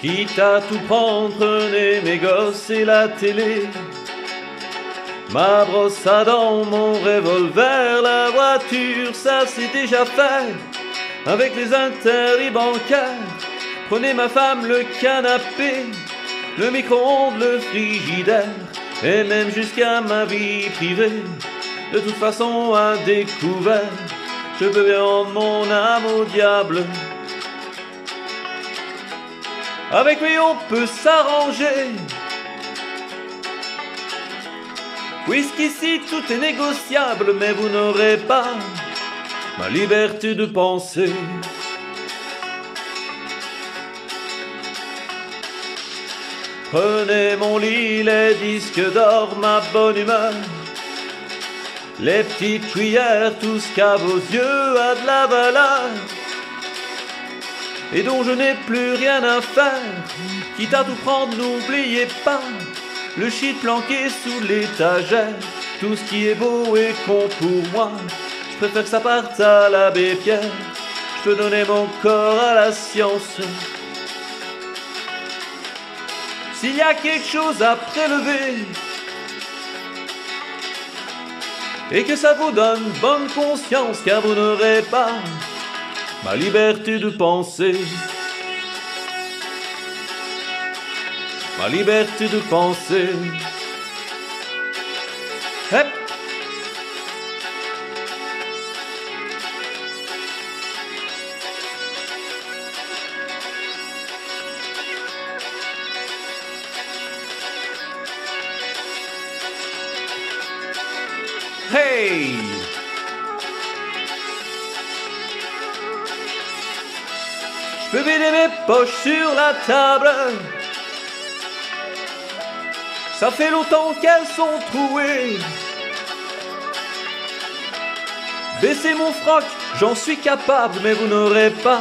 Quitte à tout prendre, prenez mes gosses et la télé. Ma brosse à dents, mon revolver, la voiture, ça c'est déjà fait. Avec les interdits bancaires, prenez ma femme, le canapé, le micro-ondes, le frigidaire, et même jusqu'à ma vie privée. De toute façon, à découvert, je peux bien rendre mon âme au diable. Avec lui, on peut s'arranger. Puisqu'ici tout est négociable, mais vous n'aurez pas ma liberté de penser. Prenez mon lit, les disques d'or, ma bonne humeur. Les petites cuillères, tout ce qu'à vos yeux a de la valeur. Et dont je n'ai plus rien à faire. Quitte à tout prendre, n'oubliez pas le shit planqué sous l'étagère. Tout ce qui est beau et con pour moi, je préfère que ça parte à l'abbé Pierre. Je peux donner mon corps à la science. S'il y a quelque chose à prélever, et que ça vous donne bonne conscience, car vous n'aurez pas ma liberté de penser. Ma liberté de penser. Hey! Je vider mes poches sur la table. Ça fait longtemps qu'elles sont trouées. Baissez mon froc, j'en suis capable, mais vous n'aurez pas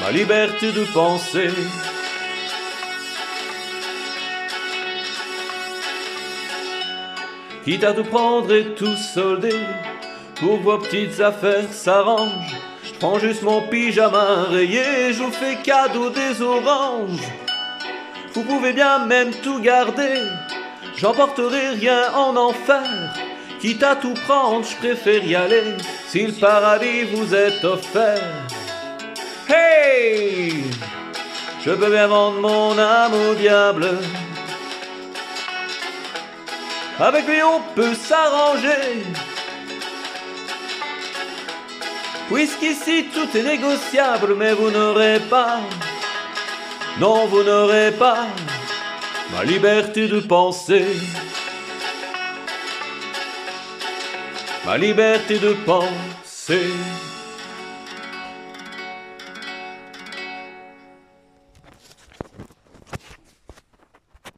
ma liberté de penser. Quitte à tout prendre et tout solder, pour vos petites affaires s'arrangent. Prends juste mon pyjama rayé, je vous fais cadeau des oranges. Vous pouvez bien même tout garder, j'emporterai rien en enfer. Quitte à tout prendre, je préfère y aller, si le paradis vous est offert. Hey! Je peux bien vendre mon âme au diable. Avec lui on peut s'arranger. Puisqu'ici tout est négociable, mais vous n'aurez pas, non vous n'aurez pas ma liberté de penser. Ma liberté de penser.